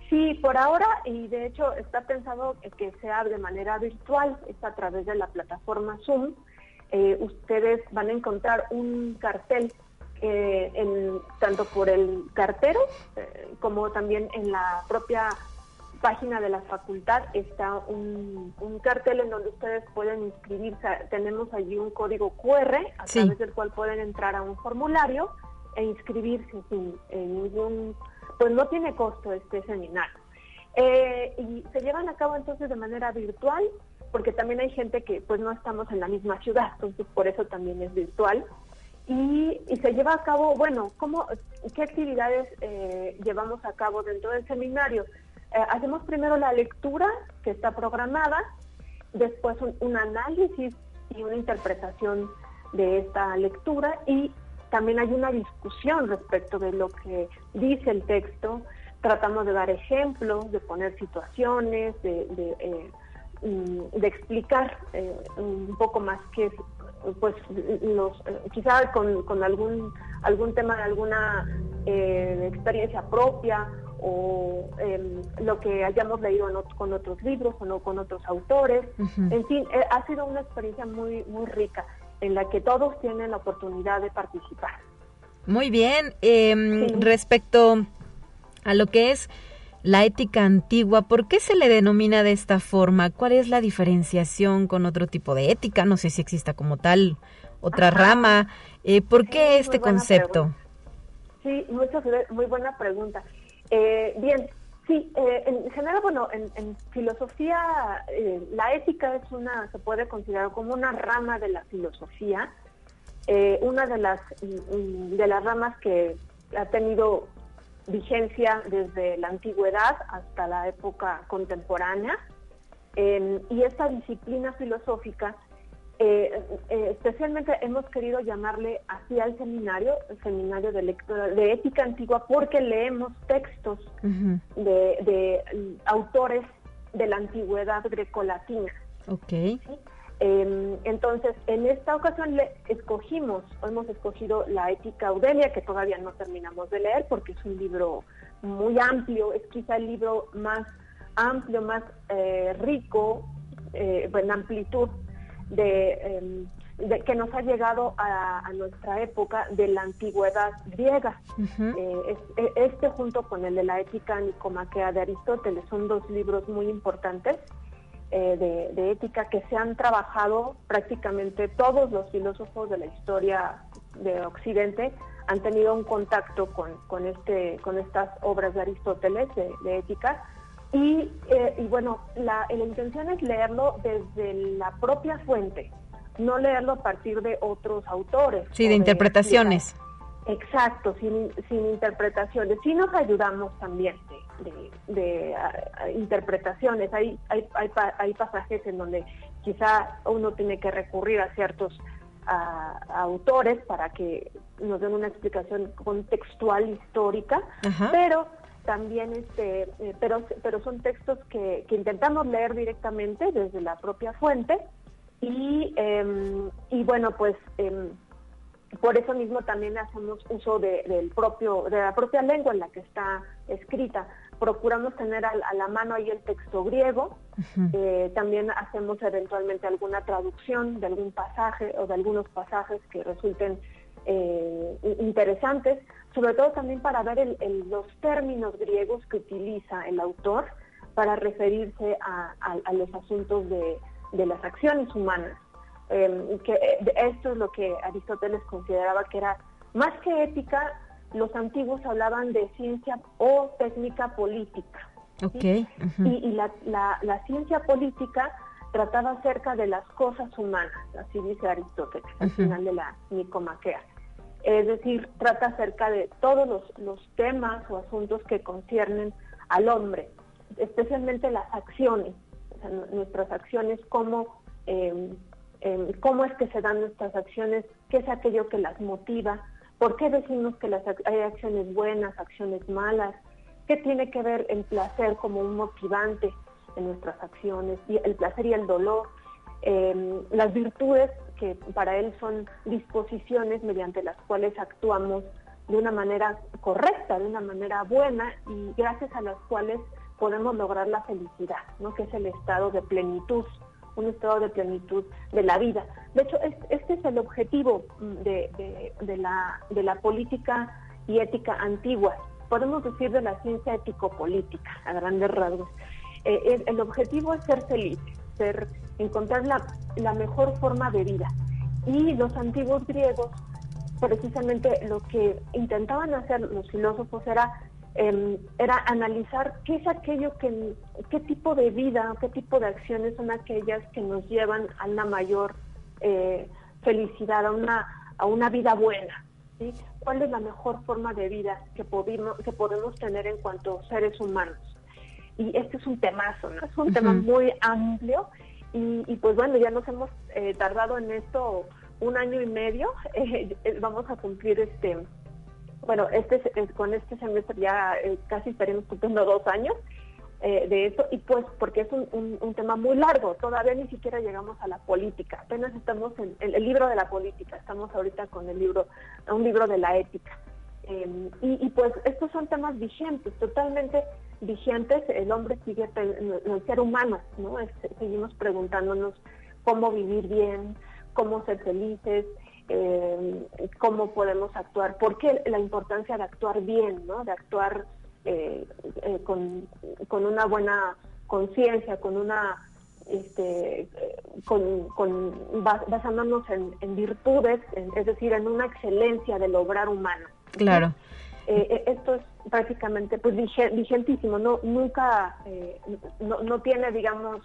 I: Sí, por ahora, y de hecho está pensado que sea de manera virtual, es a través de la plataforma Zoom. Eh, ustedes van a encontrar un cartel, eh, en, tanto por el cartero eh, como también en la propia página de la facultad está un, cartel en donde ustedes pueden inscribirse. Tenemos allí un código QR a través del cual pueden entrar a un formulario e inscribirse sin ningún pues no tiene costo este seminario. Eh, y se llevan a cabo entonces de manera virtual, porque también hay gente que pues no estamos en la misma ciudad, entonces por eso también es virtual. Y, se lleva a cabo, bueno, ¿cómo, ¿qué actividades eh, llevamos a cabo dentro del seminario? Eh, hacemos primero la lectura que está programada, después un análisis y una interpretación de esta lectura y también hay una discusión respecto de lo que dice el texto. Tratamos de dar ejemplos, de poner situaciones, de, de, eh, mm, explicar eh, un poco más qué pues los eh, quizá con, algún algún tema de alguna experiencia propia o em, lo que hayamos leído con otros libros o no con otros autores. En fin, ha sido una experiencia muy muy rica en la que todos tienen la oportunidad de participar.
B: Muy bien. Em, respecto a lo que es la ética antigua, ¿por qué se le denomina de esta forma? ¿Cuál es la diferenciación con otro tipo de ética? No sé si exista como tal otra rama. Eh, ¿Por qué este concepto?
I: Sí, muy buena pregunta. Eh, bien, Sí, eh, en general, bueno, en, filosofía eh, la ética es una, se puede considerar como una rama de la filosofía, eh, una de las mm, de las ramas que ha tenido vigencia desde la antigüedad hasta la época contemporánea, y esta disciplina filosófica eh, eh, especialmente hemos querido llamarle así al seminario, el seminario de lectura de ética antigua, porque leemos textos de, autores de la antigüedad grecolatina.
B: Okay.
I: Em, entonces, en esta ocasión le escogimos, hemos escogido la ética Audelia, que todavía no terminamos de leer porque es un libro muy amplio, es quizá el libro más amplio, más eh, rico en amplitud em, de, que nos ha llegado a, nuestra época de la antigüedad griega. Eh, e, este junto con el de la ética nicomaquea de Aristóteles son dos libros muy importantes eh, de, ética que se han trabajado prácticamente todos los filósofos de la historia de Occidente han tenido un contacto con, con, este, con estas obras de Aristóteles de, ética. Y, eh, y bueno, la, la, intención es leerlo desde la propia fuente, no leerlo a partir de otros autores.
B: Sí, de interpretaciones.
I: exacto, sin, sin interpretaciones. Sí nos ayudamos también de, interpretaciones. Hay, hay, hay, hay, pasajes en donde quizá uno tiene que recurrir a ciertos autores para que nos den una explicación contextual histórica, pero también este eh, pero pero son textos que, que, intentamos leer directamente desde la propia fuente y em, y bueno pues em, por eso mismo también hacemos uso de, del propio de la propia lengua en la que está escrita. Procuramos tener a, la mano ahí el texto griego, eh, también hacemos eventualmente alguna traducción de algún pasaje o de algunos pasajes que resulten eh, interesantes, sobre todo también para ver los términos griegos que utiliza el autor para referirse a, los asuntos de, las acciones humanas. Em, que eh, esto es lo que Aristóteles consideraba que era más que ética, los antiguos hablaban de ciencia o técnica política.
B: Okay.
I: Y, la, la, ciencia política trataba acerca de las cosas humanas, así dice Aristóteles al final de la Nicomaquea. Es decir, trata acerca de todos los, temas o asuntos que conciernen al hombre, especialmente las acciones, nuestras acciones, cómo, eh, eh, cómo es que se dan nuestras acciones, qué es aquello que las motiva, ¿Por qué decimos que hay acciones buenas, acciones malas? ¿Qué tiene que ver el placer como un motivante en nuestras acciones? Y el placer y el dolor. Em, las virtudes, que para él son disposiciones mediante las cuales actuamos de una manera correcta, de una manera buena y gracias a las cuales podemos lograr la felicidad, ¿no? que es el estado de plenitud un estado de plenitud de la vida. De hecho, este es el objetivo de, la, de la política y ética antigua, podemos decir de la ciencia ético-política, a grandes rasgos. Eh, el, objetivo es ser feliz, encontrar la, mejor forma de vida. Y los antiguos griegos, precisamente lo que intentaban hacer los filósofos era Em, era analizar qué es aquello que, qué tipo de vida, qué tipo de acciones son aquellas que nos llevan a una mayor eh, felicidad, a una, a una vida buena. ¿sí? ¿Cuál es la mejor forma de vida que, podemos, que podemos tener en cuanto seres humanos? Y este es un temazo, ¿no? Es un tema muy amplio y, y, pues bueno, ya nos hemos eh, tardado en esto un año y medio. *laughs* Eh, vamos a cumplir este bueno, este con este semestre ya eh, casi estaremos cumpliendo dos años de eso y pues porque es un, tema muy largo, todavía ni siquiera llegamos a la política, apenas estamos en, el libro de la política, estamos ahorita con el libro, un libro de la ética. Em, y, pues estos son temas vigentes, totalmente vigentes, el hombre sigue, el ser humano, ¿no? seguimos preguntándonos cómo vivir bien, cómo ser felices, eh, cómo podemos actuar, por qué la importancia de actuar bien, de actuar eh, eh, con, una buena conciencia, con una este, con, basándonos en, virtudes, es decir, en una excelencia del obrar humano.
B: Claro.
I: esto es prácticamente pues vigentísimo, no nunca no, no tiene digamos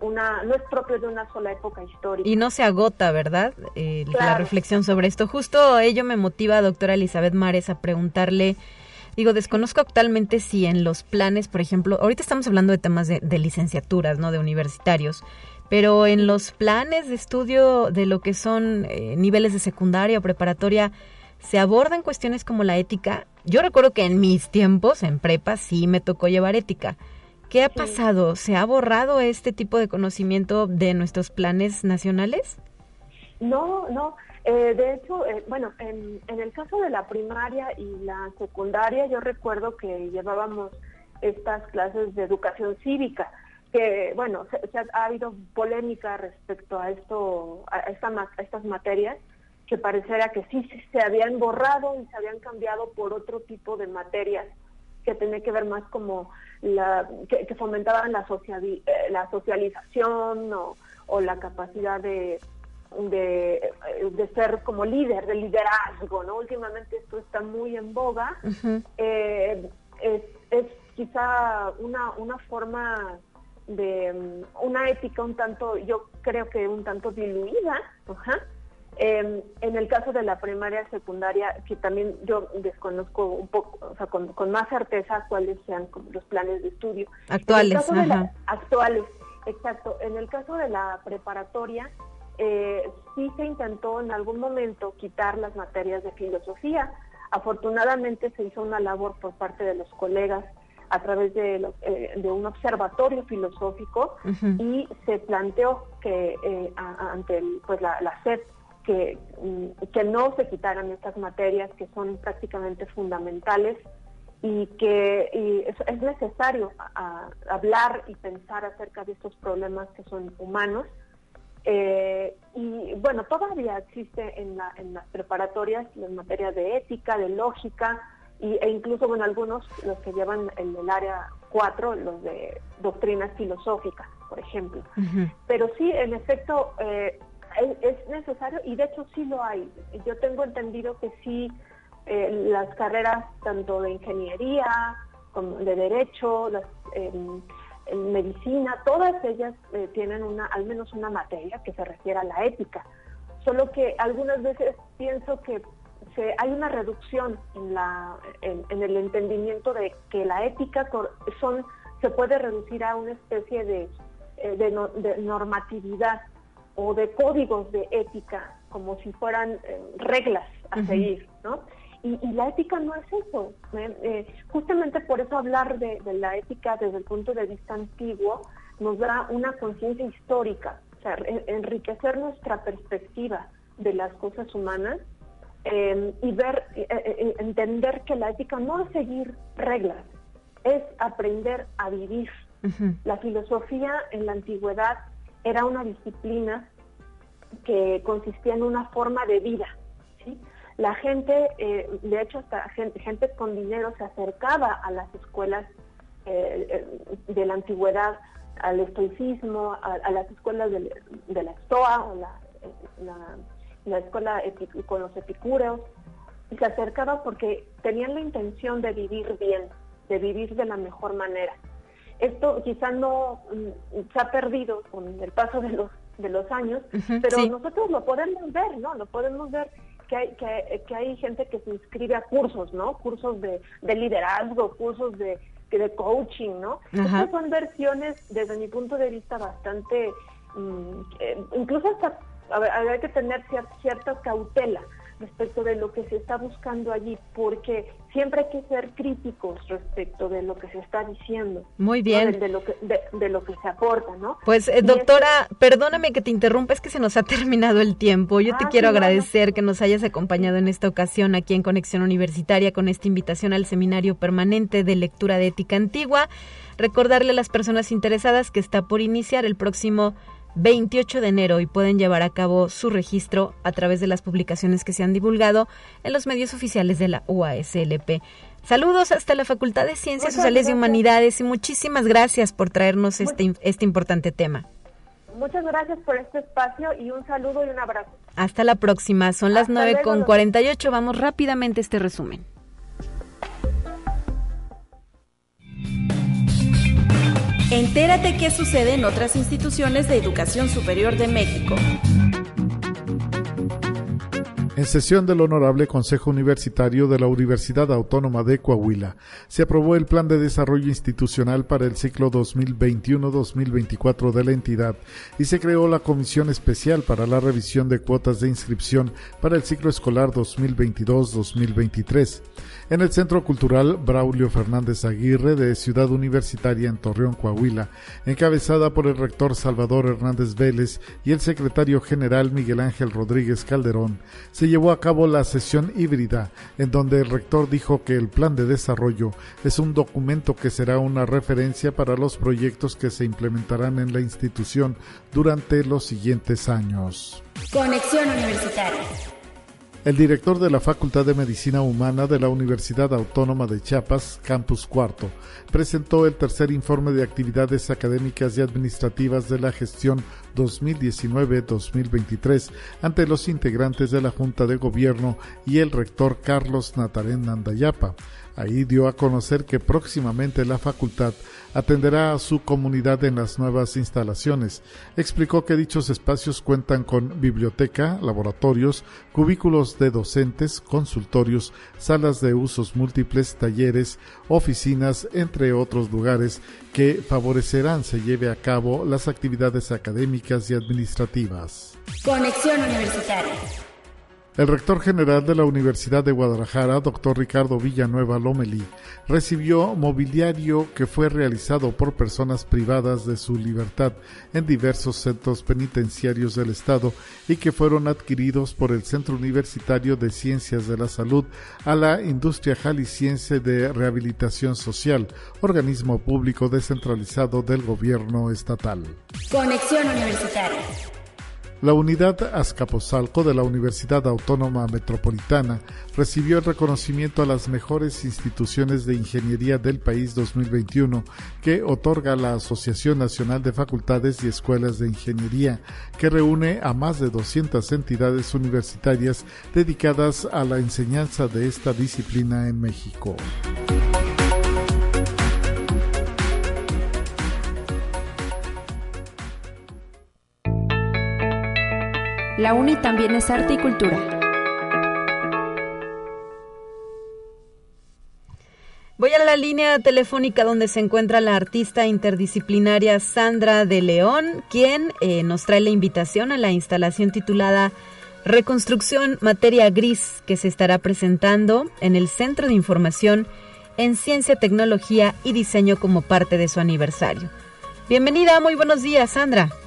I: una, no es propio de una sola época histórica.
B: Y no se agota, ¿verdad? Eh, la reflexión sobre esto. Justo ello me motiva, doctora Elizabeth Mares, a preguntarle, digo, desconozco actualmente si en los planes, por ejemplo, ahorita estamos hablando de temas de, licenciaturas, ¿no? De universitarios, pero en los planes de estudio de lo que son eh, niveles de secundaria o preparatoria, ¿se abordan cuestiones como la ética? Yo recuerdo que en mis tiempos, en prepa, sí me tocó llevar ética ¿Qué ha pasado? ¿Se ha borrado este tipo de conocimiento de nuestros planes nacionales?
I: No, no. Eh, de hecho, eh, bueno, en, el caso de la primaria y la secundaria, yo recuerdo que llevábamos estas clases de educación cívica, que, bueno, se, ha, habido polémica respecto a esto, a, esta, a estas materias, que pareciera que sí se habían borrado y se habían cambiado por otro tipo de materias que tenía que ver más como la que, fomentaban la, eh, la socialización o, o la capacidad de, de, de, ser como líder, de liderazgo, ¿no? Últimamente esto está muy en boga. Eh, es, es, quizá una, una forma de mm, una ética un tanto, yo creo que un tanto diluida, em, en el caso de la primaria secundaria, que también yo desconozco un poco, o sea, con, más certeza cuáles sean los planes de estudio.
B: Actuales.
I: actuales, exacto. En el caso de la preparatoria, eh, sí se intentó en algún momento quitar las materias de filosofía. Afortunadamente se hizo una labor por parte de los colegas a través de, eh, un observatorio filosófico y se planteó que eh, ante pues la, la SEP que, mm, que no se quitaran estas materias que son prácticamente fundamentales y que es, necesario hablar y pensar acerca de estos problemas que son humanos. Eh, y bueno, todavía existe en, la, en las preparatorias en materia de ética, de lógica, y, e incluso, bueno, algunos, los que llevan en el área 4, los de doctrinas filosóficas, por ejemplo. Pero sí, en efecto, eh, es, necesario y de hecho sí lo hay. Yo tengo entendido que sí, eh, las carreras tanto de ingeniería como de derecho, las, en medicina, todas ellas eh, tienen una, al menos una materia que se refiere a la ética. Solo que algunas veces pienso que hay una reducción en, la, en, el entendimiento de que la ética son, se puede reducir a una especie de, eh, de, normatividad o de códigos de ética, como si fueran eh, reglas a seguir, ¿no? Y, la ética no es eso. ¿eh? justamente por eso hablar de, la ética desde el punto de vista antiguo nos da una conciencia histórica, o sea, enriquecer nuestra perspectiva de las cosas humanas Em, y ver, eh, eh, eh, entender que la ética no es seguir reglas, es aprender a vivir. La filosofía en la antigüedad era una disciplina que consistía en una forma de vida. La gente, de hecho, hasta gente, gente, con dinero se acercaba a las escuelas de la antigüedad, al estoicismo, a, las escuelas de, la Estoa o la escuela con los epicúreos, y se acercaba porque tenían la intención de vivir bien, de vivir de la mejor manera. Esto quizá no mm, se ha perdido con el paso de los de los años, pero nosotros lo podemos ver, ¿no? Lo podemos ver que hay, que, hay gente que se inscribe a cursos, ¿no? Cursos de, liderazgo, cursos de, de coaching, ¿no? Estas son versiones, desde mi punto de vista, bastante, mm, eh, incluso hasta hay que tener cierta cautela respecto de lo que se está buscando allí, porque siempre hay que ser críticos respecto de lo que se está diciendo.
B: Muy bien.
I: De, lo que, de, lo que se aporta, ¿no?
B: Pues, eh, doctora, perdóname que te interrumpa, es que se nos ha *laughs* terminado el tiempo. Yo te ah, quiero agradecer que nos hayas acompañado en esta ocasión aquí en Conexión Universitaria con esta invitación al Seminario Permanente de Lectura de Ética Antigua. Recordarle a las personas interesadas que está por iniciar el próximo 28 de enero y pueden llevar a cabo su registro a través de las publicaciones que se han divulgado en los medios oficiales de la UASLP. Saludos hasta la Facultad de Ciencias Sociales y Humanidades y muchísimas gracias por traernos este, este importante tema.
I: Muchas gracias por este espacio y un saludo y un abrazo.
B: Hasta la próxima. Son las 9 con 48. Vamos rápidamente a este resumen.
F: Entérate qué sucede en otras instituciones de educación superior de México.
J: En sesión del Honorable Consejo Universitario de la Universidad Autónoma de Coahuila, se aprobó el Plan de Desarrollo Institucional para el ciclo 2021-2024 de la entidad y se creó la Comisión Especial para la Revisión de Cuotas de Inscripción para el ciclo escolar 2022-2023 en el Centro Cultural Braulio Fernández Aguirre de Ciudad Universitaria en Torreón, Coahuila, encabezada por el rector Salvador Hernández Vélez y el secretario general Miguel Ángel Rodríguez Calderón, se llevó a cabo la sesión híbrida, en donde el rector dijo que el plan de desarrollo es un documento que será una referencia para los proyectos que se implementarán en la institución durante los siguientes años.
K: Conexión Universitaria.
J: El director de la Facultad de Medicina Humana de la Universidad Autónoma de Chiapas, Campus Cuarto, presentó el tercer informe de actividades académicas y administrativas de la gestión 2019-2023 ante los integrantes de la Junta de Gobierno y el rector Carlos Natarén Nandayapa. Ahí dio a conocer que próximamente la facultad atenderá a su comunidad en las nuevas instalaciones. Explicó que dichos espacios cuentan con biblioteca, laboratorios, cubículos de docentes, consultorios, salas de usos múltiples, talleres, oficinas, entre otros lugares que favorecerán se lleve a cabo las actividades académicas y administrativas.
K: Conexión Universitaria.
J: El rector general de la Universidad de Guadalajara, doctor Ricardo Villanueva Lomelí, recibió mobiliario que fue realizado por personas privadas de su libertad en diversos centros penitenciarios del Estado y que fueron adquiridos por el Centro Universitario de Ciencias de la Salud a la Industria Jalisciense de Rehabilitación Social, organismo público descentralizado del gobierno estatal.
K: Conexión Universitaria.
J: La unidad Azcapotzalco de la Universidad Autónoma Metropolitana recibió el reconocimiento a las mejores instituciones de ingeniería del país 2021 que otorga la Asociación Nacional de Facultades y Escuelas de Ingeniería, que reúne a más de 200 entidades universitarias dedicadas a la enseñanza de esta disciplina en México.
C: La UNI también es arte y cultura.
B: Voy a la línea telefónica donde se encuentra la artista interdisciplinaria Sandra de León, quien eh, nos trae la invitación a la instalación titulada Reconstrucción Materia Gris, que se estará presentando en el Centro de Información en Ciencia, Tecnología y Diseño como parte de su aniversario. Bienvenida, muy buenos días, Sandra.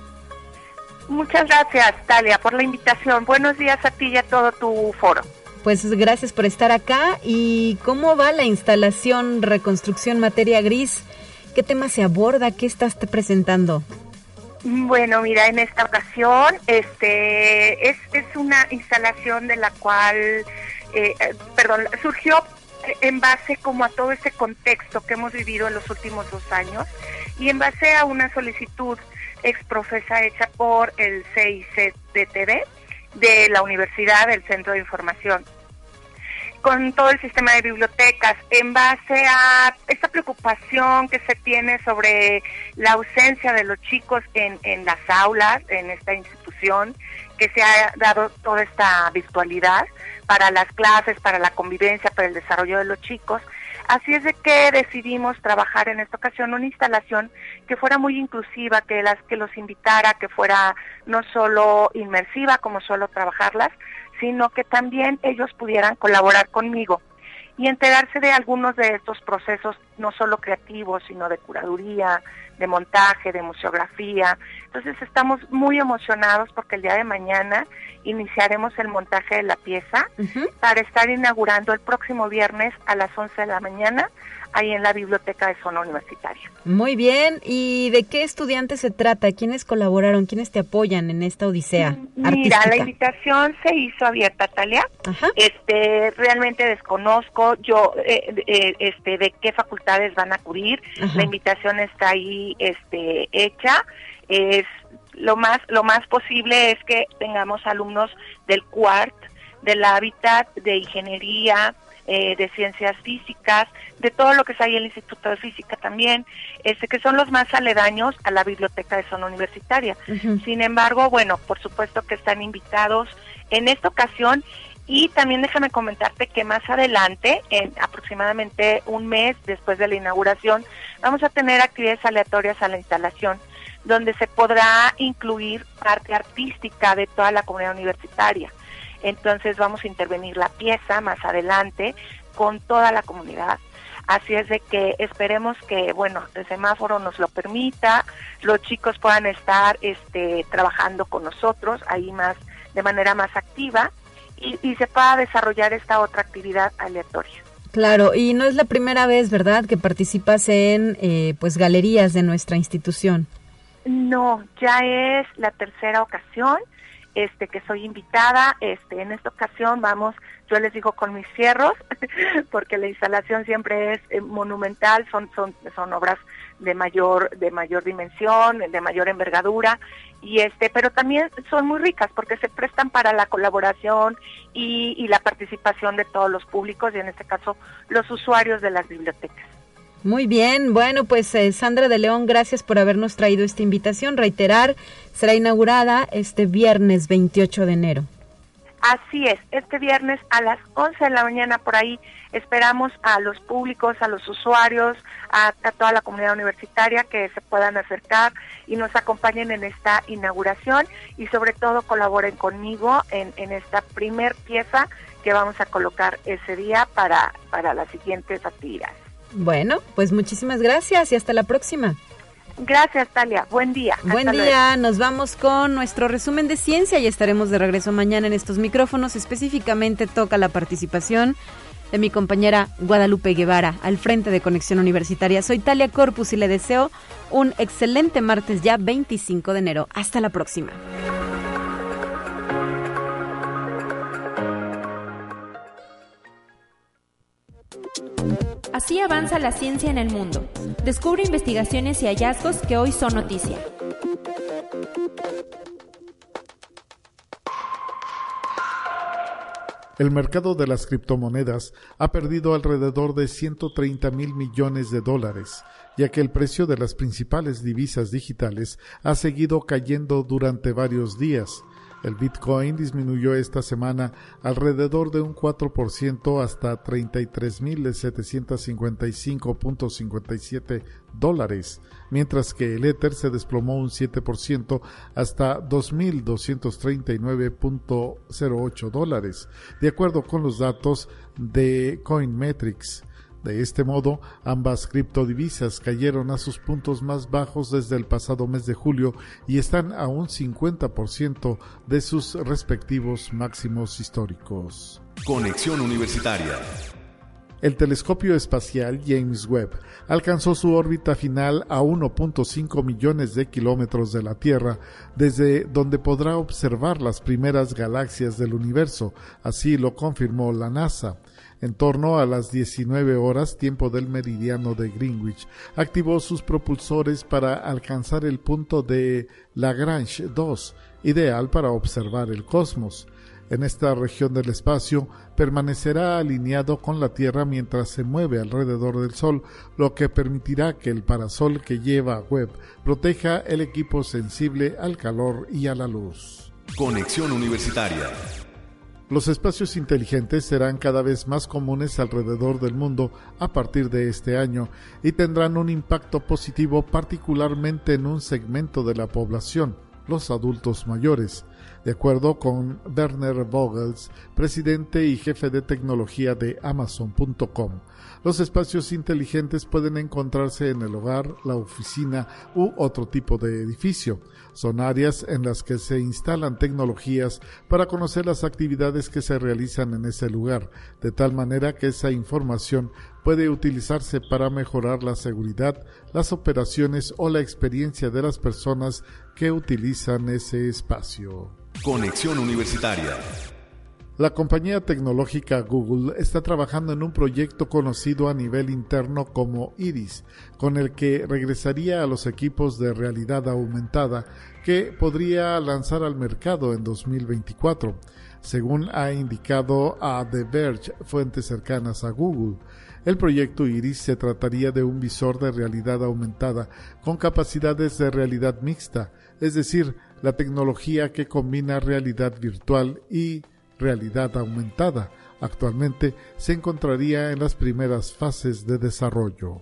L: Muchas gracias, Talia, por la invitación. Buenos días a ti y a todo tu foro.
B: Pues gracias por estar acá. ¿Y cómo va la instalación Reconstrucción Materia Gris? ¿Qué tema se aborda? ¿Qué estás presentando?
L: Bueno, mira, en esta ocasión este, es, es una instalación de la cual, eh, eh, perdón, surgió en base como a todo ese contexto que hemos vivido en los últimos dos años y en base a una solicitud exprofesa hecha por el CICDTV de la Universidad del Centro de Información con todo el sistema de bibliotecas en base a esta preocupación que se tiene sobre la ausencia de los chicos en, en las aulas, en esta institución, que se ha dado toda esta virtualidad para las clases, para la convivencia, para el desarrollo de los chicos. Así es de que decidimos trabajar en esta ocasión una instalación que fuera muy inclusiva, que las que los invitara, que fuera no solo inmersiva como solo trabajarlas, sino que también ellos pudieran colaborar conmigo y enterarse de algunos de estos procesos, no solo creativos, sino de curaduría, de montaje, de museografía. Entonces estamos muy emocionados porque el día de mañana iniciaremos el montaje de la pieza para estar inaugurando el próximo viernes a las 11 de la mañana ahí en la biblioteca de zona universitaria.
B: Muy bien, ¿y de qué estudiantes se trata? ¿Quiénes colaboraron? ¿Quiénes te apoyan en esta odisea?
L: Mira, la invitación se hizo abierta, Talia. Este, realmente desconozco yo eh, eh, este de qué facultades van a acudir. La invitación está ahí este hecha. Es lo más lo más posible es que tengamos alumnos del CUART, del hábitat, de ingeniería, eh, de ciencias físicas, de todo lo que es ahí el Instituto de Física también, este, que son los más aledaños a la biblioteca de zona universitaria. Sin embargo, bueno, por supuesto que están invitados en esta ocasión y también déjame comentarte que más adelante, en aproximadamente un mes después de la inauguración, vamos a tener actividades aleatorias a la instalación, donde se podrá incluir parte artística de toda la comunidad universitaria. Entonces vamos a intervenir la pieza más adelante con toda la comunidad. Así es de que esperemos que, bueno, el semáforo nos lo permita, los chicos puedan estar este, trabajando con nosotros ahí más de manera más activa y, se pueda desarrollar esta otra actividad aleatoria.
B: Claro, y no es la primera vez, ¿verdad?, que participas en eh, pues galerías de nuestra institución.
L: No, ya es la tercera ocasión este que soy invitada. Este, en esta ocasión vamos, yo les digo con mis fierros, *laughs* porque la instalación siempre es eh, monumental, son, son, son obras de mayor, de mayor dimensión, de mayor envergadura, y este, pero también son muy ricas porque se prestan para la colaboración y, y la participación de todos los públicos y en este caso los usuarios de las bibliotecas.
B: Muy bien, bueno, pues eh, Sandra de León, gracias por habernos traído esta invitación. Reiterar, será inaugurada este viernes 28 de enero.
L: Así es, este viernes a las 11 de la mañana por ahí esperamos a los públicos, a los usuarios, a, toda la comunidad universitaria que se puedan acercar y nos acompañen en esta inauguración y sobre todo colaboren conmigo en, esta primer pieza que vamos a colocar ese día para, para las siguientes actividades.
B: Bueno, pues muchísimas gracias y hasta la próxima.
L: Gracias, Talia. Buen día.
B: Buen día. Nos vamos con nuestro resumen de ciencia y estaremos de regreso mañana en estos micrófonos. Específicamente toca la participación de mi compañera Guadalupe Guevara al frente de Conexión Universitaria. Soy Talia Corpus y le deseo un excelente martes ya 25 de enero. Hasta la próxima.
C: Así avanza la ciencia en el mundo. Descubre investigaciones y hallazgos que hoy son noticia.
J: El mercado de las criptomonedas ha perdido alrededor de 130 mil millones de dólares, ya que el precio de las principales divisas digitales ha seguido cayendo durante varios días, el Bitcoin disminuyó esta semana alrededor de un 4% hasta 33.755.57 dólares, mientras que el Ether se desplomó un 7% hasta 2.239.08 dólares, de acuerdo con los datos de Coinmetrics. De este modo, ambas criptodivisas cayeron a sus puntos más bajos desde el pasado mes de julio y están a un 50% de sus respectivos máximos históricos.
A: Conexión Universitaria.
J: El telescopio espacial James Webb alcanzó su órbita final a 1.5 millones de kilómetros de la Tierra, desde donde podrá observar las primeras galaxias del universo, así lo confirmó la NASA en torno a las 19 horas tiempo del meridiano de Greenwich, activó sus propulsores para alcanzar el punto de Lagrange 2, ideal para observar el cosmos. En esta región del espacio permanecerá alineado con la Tierra mientras se mueve alrededor del Sol, lo que permitirá que el parasol que lleva Webb proteja el equipo sensible al calor y a la luz.
A: Conexión Universitaria
J: los espacios inteligentes serán cada vez más comunes alrededor del mundo a partir de este año y tendrán un impacto positivo particularmente en un segmento de la población, los adultos mayores, de acuerdo con Werner Vogels, presidente y jefe de tecnología de Amazon.com. Los espacios inteligentes pueden encontrarse en el hogar, la oficina u otro tipo de edificio. Son áreas en las que se instalan tecnologías para conocer las actividades que se realizan en ese lugar, de tal manera que esa información puede utilizarse para mejorar la seguridad, las operaciones o la experiencia de las personas que utilizan ese espacio.
A: Conexión Universitaria
J: la compañía tecnológica Google está trabajando en un proyecto conocido a nivel interno como Iris, con el que regresaría a los equipos de realidad aumentada que podría lanzar al mercado en 2024, según ha indicado a The Verge fuentes cercanas a Google. El proyecto Iris se trataría de un visor de realidad aumentada con capacidades de realidad mixta, es decir, la tecnología que combina realidad virtual y realidad aumentada. Actualmente se encontraría en las primeras fases de desarrollo.